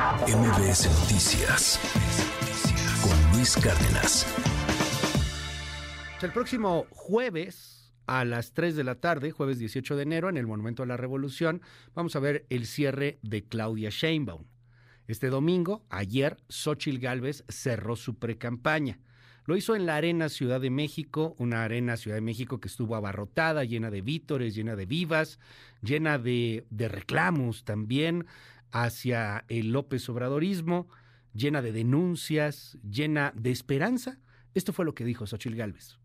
MBS Noticias con Luis Cárdenas. El próximo jueves a las 3 de la tarde, jueves 18 de enero, en el Monumento a la Revolución, vamos a ver el cierre de Claudia Sheinbaum. Este domingo, ayer, Xochil Gálvez cerró su precampaña. Lo hizo en la Arena Ciudad de México, una Arena Ciudad de México que estuvo abarrotada, llena de vítores, llena de vivas, llena de, de reclamos también hacia el López Obradorismo, llena de denuncias, llena de esperanza. Esto fue lo que dijo Xochil Gálvez.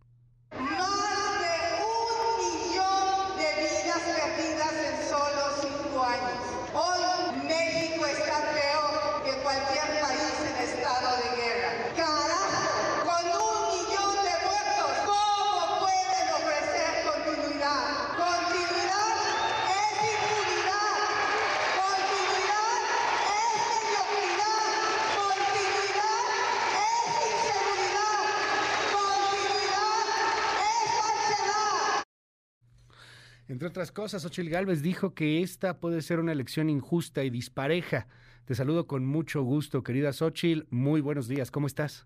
Entre otras cosas, Ochil Gálvez dijo que esta puede ser una elección injusta y dispareja. Te saludo con mucho gusto, querida Xochil. Muy buenos días, ¿cómo estás?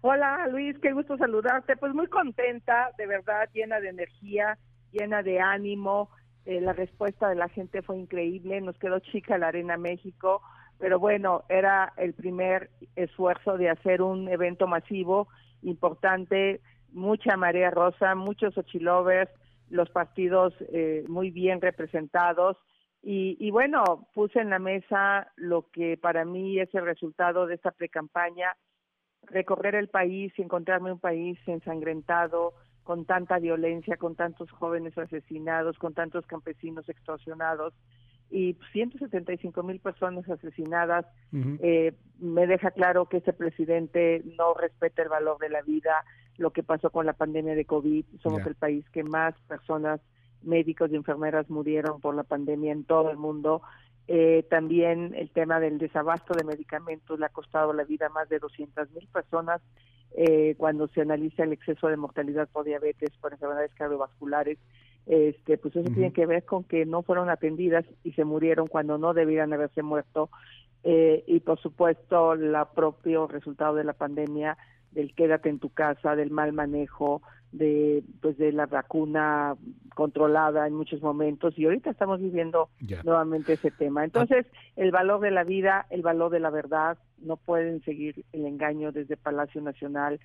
Hola Luis, qué gusto saludarte. Pues muy contenta, de verdad, llena de energía, llena de ánimo. Eh, la respuesta de la gente fue increíble. Nos quedó chica la Arena México, pero bueno, era el primer esfuerzo de hacer un evento masivo, importante, mucha marea rosa, muchos Xochilovers los partidos eh, muy bien representados. Y, y, bueno, puse en la mesa lo que para mí es el resultado de esta precampaña, recorrer el país y encontrarme un país ensangrentado, con tanta violencia, con tantos jóvenes asesinados, con tantos campesinos extorsionados y 175 mil personas asesinadas, eh, me deja claro que ese presidente no respeta el valor de la vida, lo que pasó con la pandemia de COVID. Somos el país que más personas, médicos y enfermeras murieron por la pandemia en todo el mundo. Eh, también el tema del desabasto de medicamentos le ha costado la vida a más de 200 mil personas eh, cuando se analiza el exceso de mortalidad por diabetes, por enfermedades cardiovasculares este pues eso tiene que ver con que no fueron atendidas y se murieron cuando no debían haberse muerto eh, y por supuesto el propio resultado de la pandemia del quédate en tu casa del mal manejo de pues de la vacuna controlada en muchos momentos y ahorita estamos viviendo nuevamente ese tema. Entonces el valor de la vida el valor de la verdad no pueden seguir el engaño desde Palacio Nacional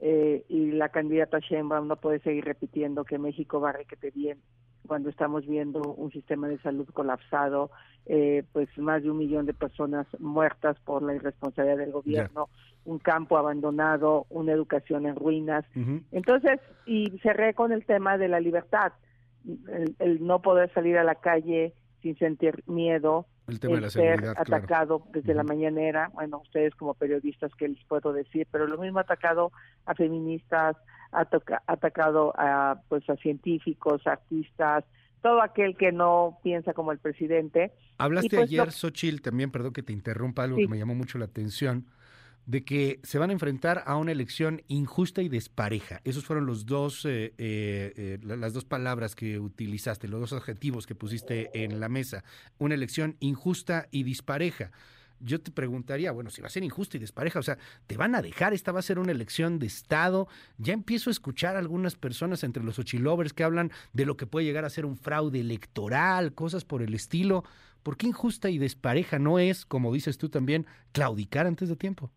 eh, y la candidata Sheinbaum no puede seguir repitiendo que México va requete bien cuando estamos viendo un sistema de salud colapsado, eh, pues más de un millón de personas muertas por la irresponsabilidad del gobierno, un campo abandonado, una educación en ruinas. Entonces, y cerré con el tema de la libertad, el no poder salir a la calle sin sentir miedo, el tema de la ser atacado desde la mañanera, bueno, ustedes como periodistas, ¿qué les puedo decir? Pero lo mismo atacado a feministas, atacado a, pues, a científicos, artistas, todo aquel que no piensa como el presidente. Hablaste pues, ayer, Xochil, también, perdón que te interrumpa, algo que me llamó mucho la atención, de que se van a enfrentar a una elección injusta y despareja. Esos fueron los dos, eh, eh, eh, las dos palabras que utilizaste, los dos adjetivos que pusiste en la mesa. Una elección injusta y dispareja. Yo te preguntaría, bueno, si va a ser injusta y despareja, o sea, ¿te van a dejar? ¿Esta va a ser una elección de Estado? Ya empiezo a escuchar a algunas personas entre los ochilovers que hablan de lo que puede llegar a ser un fraude electoral, cosas por el estilo. ¿Por qué injusta y despareja no es, como dices tú también, claudicar antes de tiempo?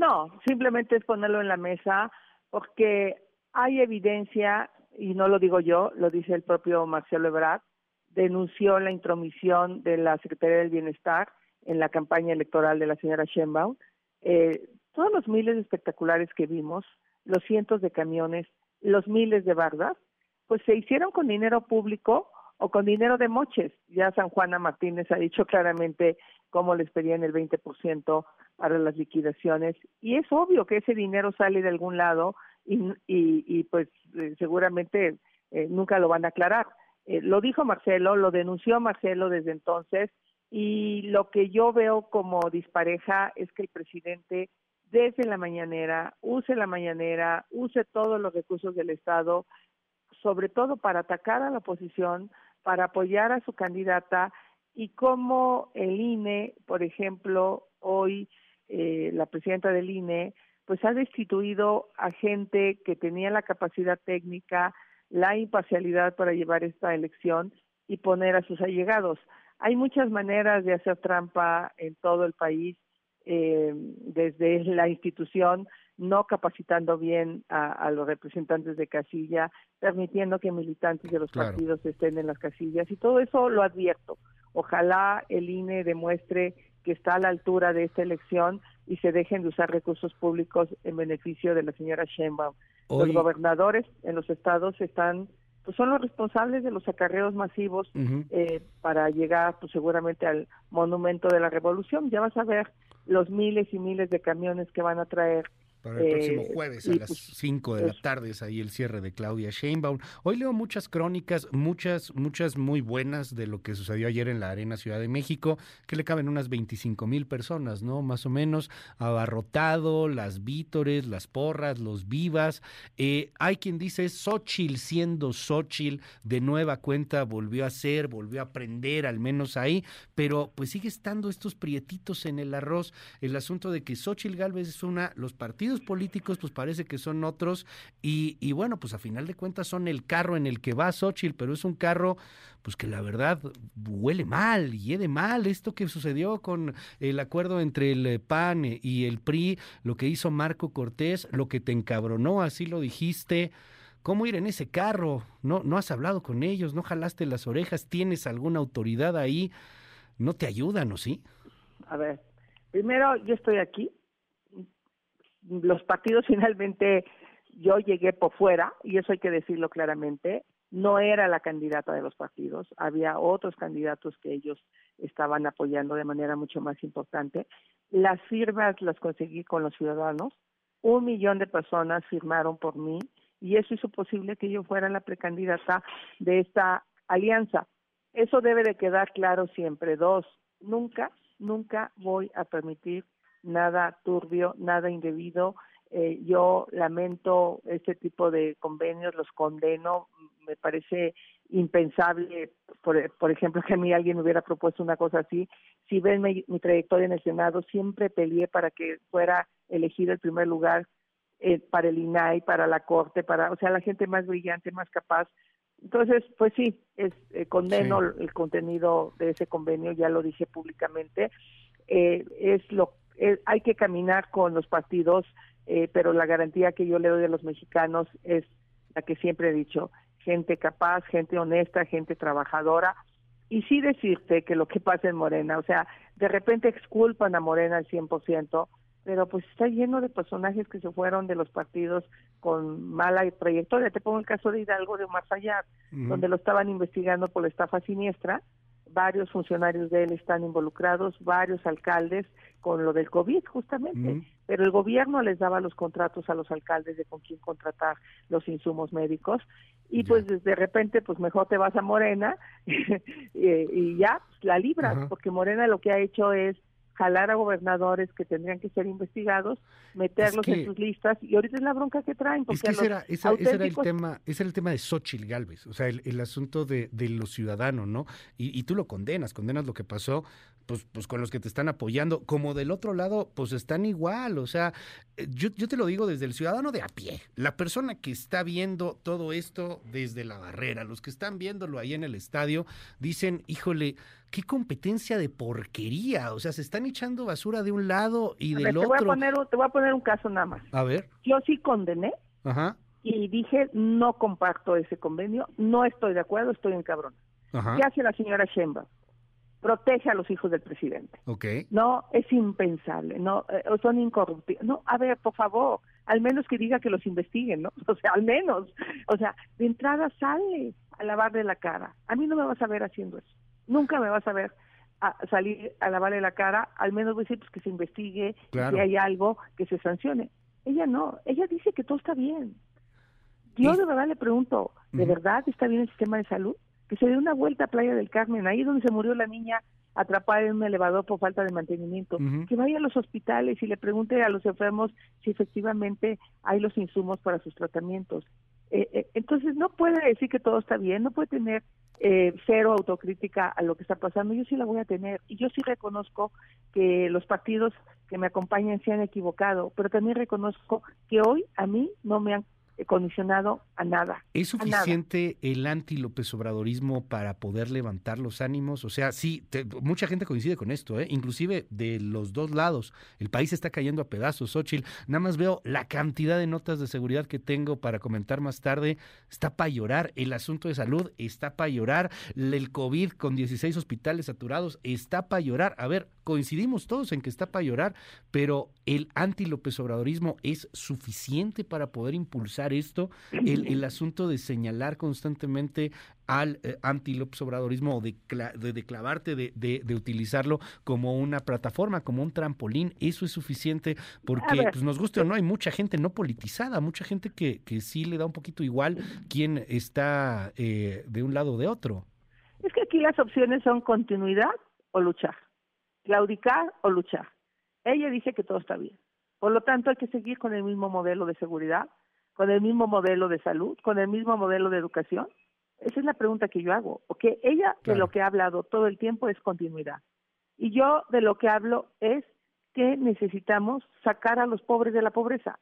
No, simplemente es ponerlo en la mesa porque hay evidencia, y no lo digo yo, lo dice el propio Marcelo Ebrard, denunció la intromisión de la Secretaría del Bienestar en la campaña electoral de la señora Sheinbaum. Eh, todos los miles de espectaculares que vimos, los cientos de camiones, los miles de bardas, pues se hicieron con dinero público o con dinero de moches. Ya San Juana Martínez ha dicho claramente cómo les pedían el 20% para las liquidaciones y es obvio que ese dinero sale de algún lado y, y, pues eh, seguramente eh, nunca lo van a aclarar. Eh, lo dijo Marcelo, lo denunció Marcelo desde entonces y lo que yo veo como dispareja es que el presidente desde la mañanera use la mañanera, use todos los recursos del Estado, sobre todo para atacar a la oposición, para apoyar a su candidata y cómo el INE, por ejemplo, hoy eh, la presidenta del INE, pues ha destituido a gente que tenía la capacidad técnica, la imparcialidad para llevar esta elección y poner a sus allegados. Hay muchas maneras de hacer trampa en todo el país, eh, desde la institución, no capacitando bien a, los representantes de casilla, permitiendo que militantes de los partidos estén en las casillas y todo eso lo advierto. Ojalá el INE demuestre que está a la altura de esta elección y se dejen de usar recursos públicos en beneficio de la señora Sheinbaum. Los gobernadores en los estados están pues son los responsables de los acarreos masivos eh, para llegar pues seguramente al monumento de la revolución. Ya vas a ver los miles y miles de camiones que van a traer para el próximo eh, jueves a las 5 pues, de la tarde es ahí el cierre de Claudia Sheinbaum. Hoy leo muchas crónicas, muchas, muchas muy buenas de lo que sucedió ayer en la Arena Ciudad de México, que le caben unas 25 mil personas, ¿no? Más o menos, abarrotado, las vítores, las porras, los vivas. Eh, hay quien dice Xochitl siendo Xochitl, de nueva cuenta volvió a ser, volvió a aprender, al menos ahí, pero pues sigue estando estos prietitos en el arroz. El asunto de que Xochitl Galvez es una, los partidos políticos pues parece que son otros y, y, bueno, pues a final de cuentas son el carro en el que va Xochitl, pero es un carro pues que la verdad huele mal, hiede mal. Esto que sucedió con el acuerdo entre el PAN y el PRI, lo que hizo Marco Cortés, lo que te encabronó, así lo dijiste. ¿Cómo ir en ese carro? No, no has hablado con ellos, no jalaste las orejas, tienes alguna autoridad ahí, no te ayudan, ¿o sí? A ver, primero yo estoy aquí, los partidos finalmente, yo llegué por fuera, y eso hay que decirlo claramente, no era la candidata de los partidos, había otros candidatos que ellos estaban apoyando de manera mucho más importante. Las firmas las conseguí con los ciudadanos, un millón de personas firmaron por mí y eso hizo posible que yo fuera la precandidata de esta alianza. Eso debe de quedar claro siempre. Dos, nunca, nunca voy a permitir nada turbio, nada indebido. Eh, yo lamento este tipo de convenios, los condeno, me parece impensable, por, por ejemplo, que a mí alguien me hubiera propuesto una cosa así. Si ven mi, trayectoria en el Senado, siempre peleé para que fuera elegido el primer lugar eh, para el INAI, para la Corte, para, o sea, la gente más brillante, más capaz. Entonces, pues sí, es, eh, condeno el contenido de ese convenio, ya lo dije públicamente. Eh, es lo eh, hay que caminar con los partidos, eh, pero la garantía que yo le doy a los mexicanos es la que siempre he dicho, gente capaz, gente honesta, gente trabajadora. Y sí decirte que lo que pasa en Morena, o sea, de repente exculpan a Morena al 100%, pero pues está lleno de personajes que se fueron de los partidos con mala trayectoria. Te pongo el caso de Hidalgo de Allá, donde lo estaban investigando por la estafa siniestra, varios funcionarios de él están involucrados, varios alcaldes con lo del COVID justamente, pero el gobierno les daba los contratos a los alcaldes de con quién contratar los insumos médicos. Y pues de repente pues mejor te vas a Morena y, ya pues, la libras, porque Morena lo que ha hecho es jalar a gobernadores que tendrían que ser investigados, meterlos en sus listas y ahorita es la bronca que traen. Porque es que ese, era, el tema, ese era el tema de Xochitl Galvez, o sea, el, asunto de, de los ciudadanos, ¿no? Y, y, tú lo condenas, condenas lo que pasó, pues, pues con los que te están apoyando, como del otro lado, pues están igual, o sea, eh, yo, yo te lo digo desde el ciudadano de a pie, la persona que está viendo todo esto desde la barrera, los que están viéndolo ahí en el estadio, dicen, híjole, qué competencia de porquería. O sea, se están echando basura de un lado y del otro. Voy a poner, te voy a poner un caso nada más. A ver. Yo sí condené Ajá. y dije, no comparto ese convenio, no estoy de acuerdo, estoy en cabrón. Ajá. ¿Qué hace la señora Sheinbaum? Protege a los hijos del presidente. Ok. No, es impensable, no, eh, son incorruptibles. No, a ver, por favor, al menos que diga que los investiguen, ¿no? O sea, al menos. O sea, de entrada sale a lavarle la cara. A mí no me vas a ver haciendo eso. Nunca me vas a ver a salir a lavarle la cara, al menos voy a decir pues, que se investigue, que hay algo que se sancione. Ella no, ella dice que todo está bien. Yo de verdad le pregunto, ¿de verdad está bien el sistema de salud? Que se dé una vuelta a Playa del Carmen, ahí donde se murió la niña atrapada en un elevador por falta de mantenimiento, que vaya a los hospitales y le pregunte a los enfermos si efectivamente hay los insumos para sus tratamientos. Entonces no puede decir que todo está bien, no puede tener cero autocrítica a lo que está pasando. Yo sí la voy a tener y yo sí reconozco que los partidos que me acompañan se han equivocado, pero también reconozco que hoy a mí no me han condicionado a nada. ¿Es suficiente el anti-López Obradorismo para poder levantar los ánimos? O sea, sí, mucha gente coincide con esto, ¿eh? inclusive de los dos lados. El país está cayendo a pedazos, Xochitl. Nada más veo la cantidad de notas de seguridad que tengo para comentar más tarde. Está para llorar. El asunto de salud está para llorar. El COVID con 16 hospitales saturados está para llorar. A ver, coincidimos todos en que está para llorar, pero el anti-López Obradorismo es suficiente para poder impulsar esto, el, asunto de señalar constantemente al eh, anti-López Obradorismo o de, de, clavarte, de, de, utilizarlo como una plataforma, como un trampolín, eso es suficiente porque pues, nos guste o no, hay mucha gente no politizada, mucha gente que, que sí le da un poquito igual quién está eh, de un lado o de otro. Es que aquí las opciones son continuidad o luchar, claudicar o luchar. Ella dice que todo está bien. Por lo tanto, hay que seguir con el mismo modelo de seguridad, con el mismo modelo de salud, con el mismo modelo de educación? Esa es la pregunta que yo hago. Porque ella de lo que ha hablado todo el tiempo es continuidad. Y yo de lo que hablo es que necesitamos sacar a los pobres de la pobreza.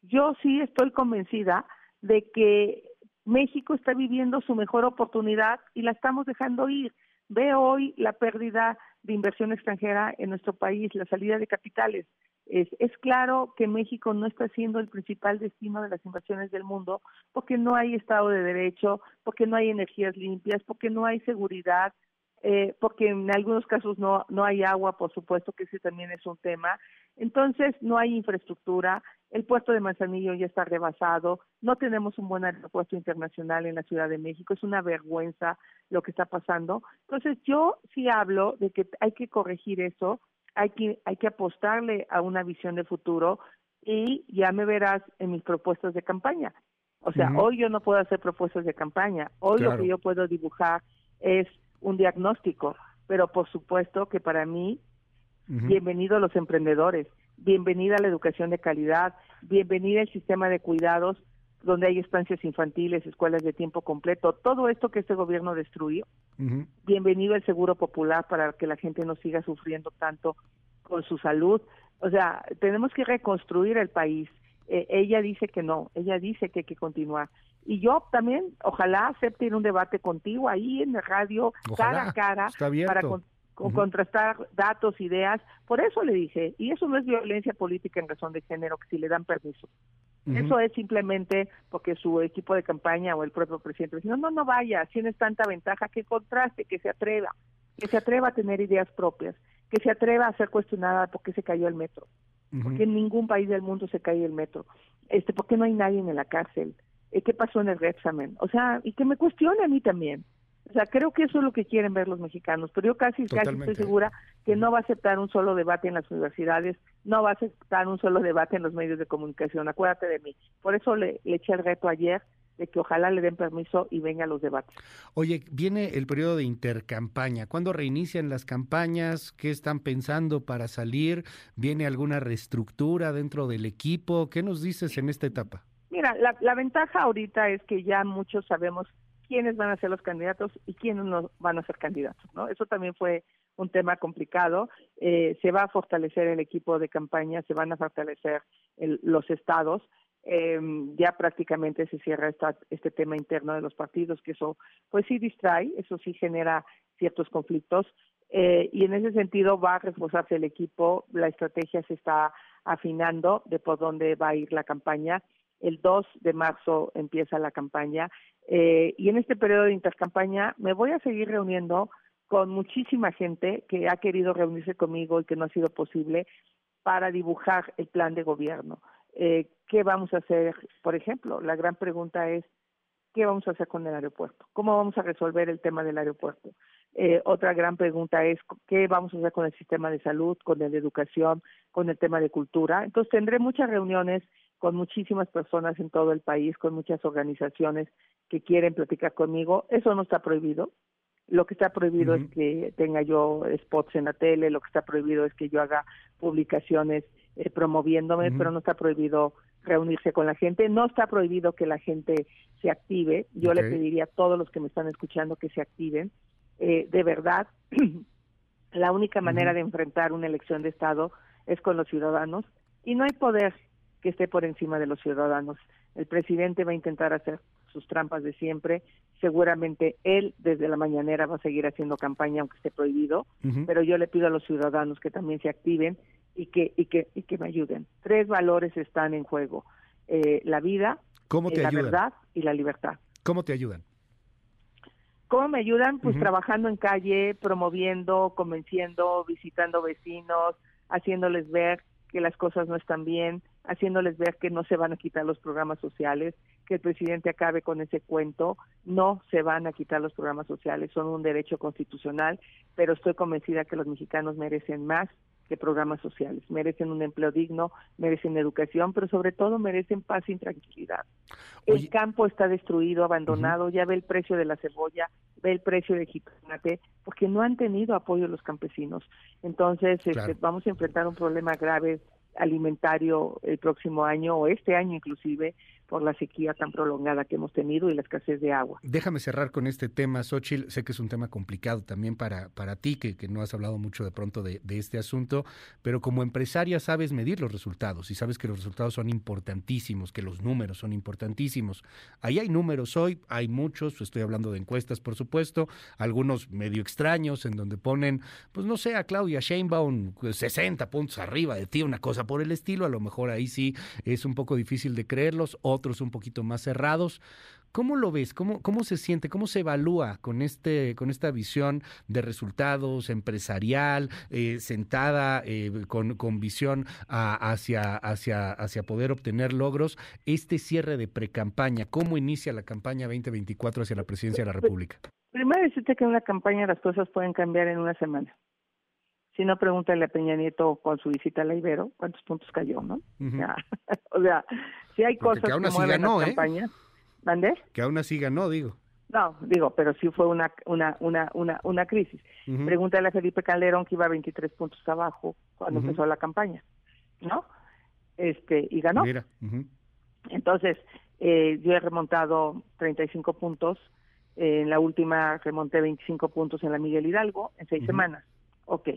Yo sí estoy convencida de que México está viviendo su mejor oportunidad y la estamos dejando ir. Veo hoy la pérdida de inversión extranjera en nuestro país, la salida de capitales. Es, es claro que México no está siendo el principal destino de las inversiones del mundo porque no hay Estado de Derecho, porque no hay energías limpias, porque no hay seguridad, eh, porque en algunos casos no, no hay agua, por supuesto que ese también es un tema. Entonces, no hay infraestructura, el puerto de Manzanillo ya está rebasado, no tenemos un buen aeropuerto internacional en la Ciudad de México, es una vergüenza lo que está pasando. Entonces, yo sí hablo de que hay que corregir eso, hay que, hay que apostarle a una visión de futuro y ya me verás en mis propuestas de campaña. O sea, hoy yo no puedo hacer propuestas de campaña, hoy lo que yo puedo dibujar es un diagnóstico, pero por supuesto que para mí, bienvenido a los emprendedores, bienvenida a la educación de calidad, bienvenida al sistema de cuidados donde hay estancias infantiles, escuelas de tiempo completo, todo esto que este gobierno destruyó. Bienvenido al seguro popular para que la gente no siga sufriendo tanto con su salud. O sea, tenemos que reconstruir el país. Eh, ella dice que no, ella dice que hay que continuar. Y yo también, ojalá acepte ir un debate contigo ahí en la radio, cara a cara, para contrastar datos, ideas. Por eso le dije, y eso no es violencia política en razón de género, que si le dan permiso. Eso es simplemente porque su equipo de campaña o el propio presidente dice, no, no, no vaya, tienes tanta ventaja, que contraste, que se atreva, que se atreva a tener ideas propias, que se atreva a ser cuestionada porque se cayó el metro, porque en ningún país del mundo se cae el metro, este, porque no hay nadie en la cárcel, eh, qué pasó en el examen, o sea, y que me cuestione a mí también. O sea, creo que eso es lo que quieren ver los mexicanos, pero yo casi, casi estoy segura que no va a aceptar un solo debate en las universidades, no va a aceptar un solo debate en los medios de comunicación, acuérdate de mí. Por eso le, eché el reto ayer de que ojalá le den permiso y vengan los debates. Oye, viene el periodo de intercampaña. ¿Cuándo reinician las campañas? ¿Qué están pensando para salir? ¿Viene alguna reestructura dentro del equipo? ¿Qué nos dices en esta etapa? Mira, la, la ventaja ahorita es que ya muchos sabemos quiénes van a ser los candidatos y quiénes no van a ser candidatos, ¿no? Eso también fue un tema complicado. Eh, se va a fortalecer el equipo de campaña, se van a fortalecer los estados. Eh, ya prácticamente se cierra esta, este tema interno de los partidos, que eso pues sí distrae, eso sí genera ciertos conflictos. Eh, y en ese sentido va a reforzarse el equipo, la estrategia se está afinando de por dónde va a ir la campaña. El 2 de marzo empieza la campaña eh, y en este periodo de intercampaña me voy a seguir reuniendo con muchísima gente que ha querido reunirse conmigo y que no ha sido posible para dibujar el plan de gobierno. Eh, ¿Qué vamos a hacer? Por ejemplo, la gran pregunta es, ¿qué vamos a hacer con el aeropuerto? ¿Cómo vamos a resolver el tema del aeropuerto? Eh, otra gran pregunta es, ¿qué vamos a hacer con el sistema de salud, con el de educación, con el tema de cultura? Entonces tendré muchas reuniones con muchísimas personas en todo el país, con muchas organizaciones que quieren platicar conmigo. Eso no está prohibido. Lo que está prohibido es que tenga yo spots en la tele, lo que está prohibido es que yo haga publicaciones eh, promoviéndome, pero no está prohibido reunirse con la gente. No está prohibido que la gente se active. Yo le pediría a todos los que me están escuchando que se activen. Eh, de verdad, la única manera de enfrentar una elección de Estado es con los ciudadanos y no hay poder que esté por encima de los ciudadanos. El presidente va a intentar hacer sus trampas de siempre. Seguramente él desde la mañanera va a seguir haciendo campaña aunque esté prohibido, pero yo le pido a los ciudadanos que también se activen y que y que y que me ayuden. Tres valores están en juego: eh, la vida, eh, la verdad y la libertad. ¿Cómo te ayudan? ¿Cómo me ayudan? Pues trabajando en calle, promoviendo, convenciendo, visitando vecinos, haciéndoles ver que las cosas no están bien, haciéndoles ver que no se van a quitar los programas sociales, que el presidente acabe con ese cuento, no se van a quitar los programas sociales, son un derecho constitucional, pero estoy convencida que los mexicanos merecen más que programas sociales, merecen un empleo digno, merecen educación, pero sobre todo merecen paz y tranquilidad. El campo está destruido, abandonado, ya ve el precio de la cebolla, ve el precio de jitomate, porque no han tenido apoyo los campesinos. Entonces, este, vamos a enfrentar un problema grave alimentario el próximo año o este año inclusive por la sequía tan prolongada que hemos tenido y la escasez de agua. Déjame cerrar con este tema, Xochitl. Sé que es un tema complicado también para, para ti, que, no has hablado mucho de pronto de, este asunto, pero como empresaria sabes medir los resultados y sabes que los resultados son importantísimos, que los números son importantísimos. Ahí hay números hoy, hay muchos, estoy hablando de encuestas, por supuesto, algunos medio extraños en donde ponen, pues no sé, a Claudia Sheinbaum 60 puntos arriba de ti, una cosa por el estilo, a lo mejor ahí sí es un poco difícil de creerlos, otros un poquito más cerrados. ¿Cómo lo ves? ¿Cómo, ¿Cómo se siente? ¿Cómo se evalúa con, este, con esta visión de resultados empresarial, eh, sentada eh, con, con, visión hacia, hacia, hacia poder obtener logros, este cierre de precampaña? ¿Cómo inicia la campaña 2024 hacia la presidencia de la República? Primero decirte que en una campaña las cosas pueden cambiar en una semana. Si no, pregúntale a Peña Nieto con su visita a la Ibero, cuántos puntos cayó, ¿no? o sea, si hay cosas que, aún así ganó, ¿eh? Que aún así ganó, digo. No, digo, pero sí fue una una una una, una crisis. Pregúntale a Felipe Calderón que iba a 23 puntos abajo cuando empezó la campaña, ¿no? Este, y ganó. Mira. Entonces, eh, yo he remontado 35 puntos. en la última remonté 25 puntos en la Miguel Hidalgo en seis semanas. Ok.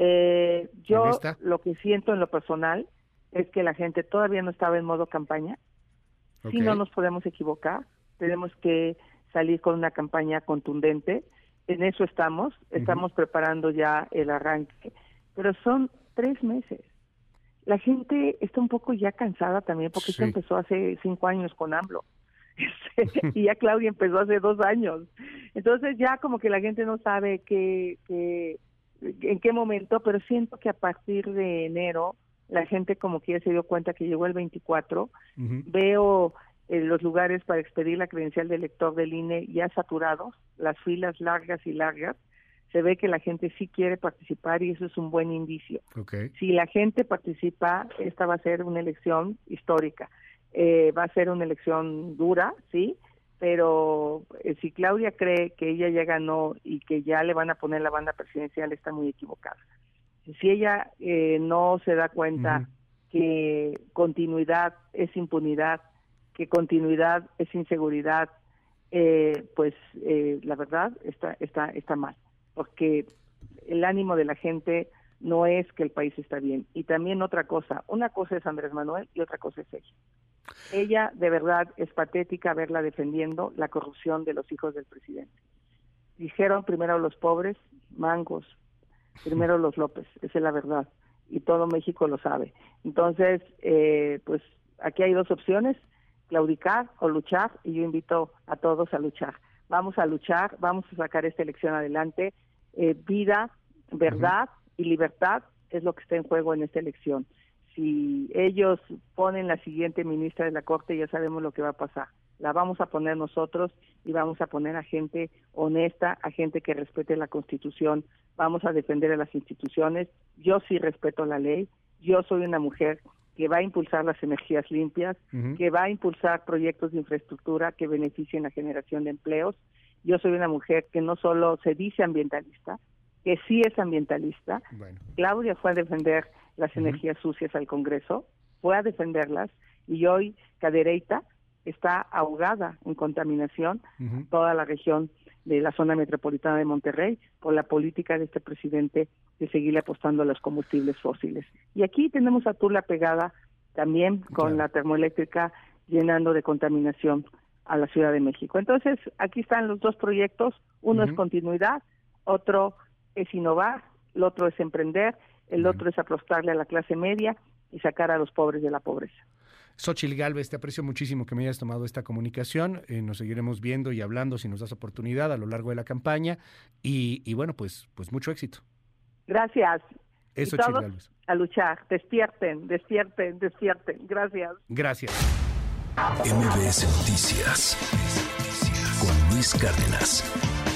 Eh, yo lo que siento en lo personal es que la gente todavía no estaba en modo campaña. Si no nos podemos equivocar, tenemos que salir con una campaña contundente. En eso estamos, estamos preparando ya el arranque, pero son tres meses. La gente está un poco ya cansada también porque esto empezó hace cinco años con AMLO. Y ya Claudia empezó hace dos años. Entonces ya como que la gente no sabe qué, qué, en qué momento, pero siento que a partir de enero la gente como que ya se dio cuenta que llegó el 24. Veo eh, los lugares para expedir la credencial de elector del INE ya saturados, las filas largas y largas. Se ve que la gente sí quiere participar y eso es un buen indicio. Si la gente participa, esta va a ser una elección histórica. Eh, va a ser una elección dura, sí, pero eh, si Claudia cree que ella ya ganó y que ya le van a poner la banda presidencial, está muy equivocada. Si ella eh, no se da cuenta que continuidad es impunidad, que continuidad es inseguridad, eh, pues la verdad está, está, está mal, porque el ánimo de la gente no es que el país está bien. Y también otra cosa, una cosa es Andrés Manuel y otra cosa es ella. Ella de verdad es patética verla defendiendo la corrupción de los hijos del presidente. Dijeron primero los pobres, mangos, primero los López, esa es la verdad. Y todo México lo sabe. Entonces, eh, pues aquí hay dos opciones, claudicar o luchar, y yo invito a todos a luchar. Vamos a luchar, vamos a sacar esta elección adelante. Eh, vida, verdad y libertad es lo que está en juego en esta elección si ellos ponen la siguiente ministra de la Corte, ya sabemos lo que va a pasar. La vamos a poner nosotros y vamos a poner a gente honesta, a gente que respete la Constitución. Vamos a defender a las instituciones. Yo sí respeto la ley. Yo soy una mujer que va a impulsar las energías limpias, que va a impulsar proyectos de infraestructura que beneficien la generación de empleos. Yo soy una mujer que no solo se dice ambientalista, que sí es ambientalista. Claudia fue a defender las energías sucias al Congreso, fue a defenderlas y hoy Cadereyta está ahogada en contaminación, toda la región de la zona metropolitana de Monterrey, por la política de este presidente de seguirle apostando a los combustibles fósiles. Y aquí tenemos a Tula pegada también con la termoeléctrica llenando de contaminación a la Ciudad de México. Entonces, aquí están los dos proyectos, uno es continuidad, otro es innovar, el otro es emprender, el otro es apostarle a la clase media y sacar a los pobres de la pobreza. Xochil Galvez, te aprecio muchísimo que me hayas tomado esta comunicación. Eh, nos seguiremos viendo y hablando si nos das oportunidad a lo largo de la campaña. Y, bueno, pues, pues mucho éxito. Gracias. Eso, Galvez. A luchar. Despierten, despierten, despierten. Gracias. Gracias. MBS Noticias con Luis Cárdenas.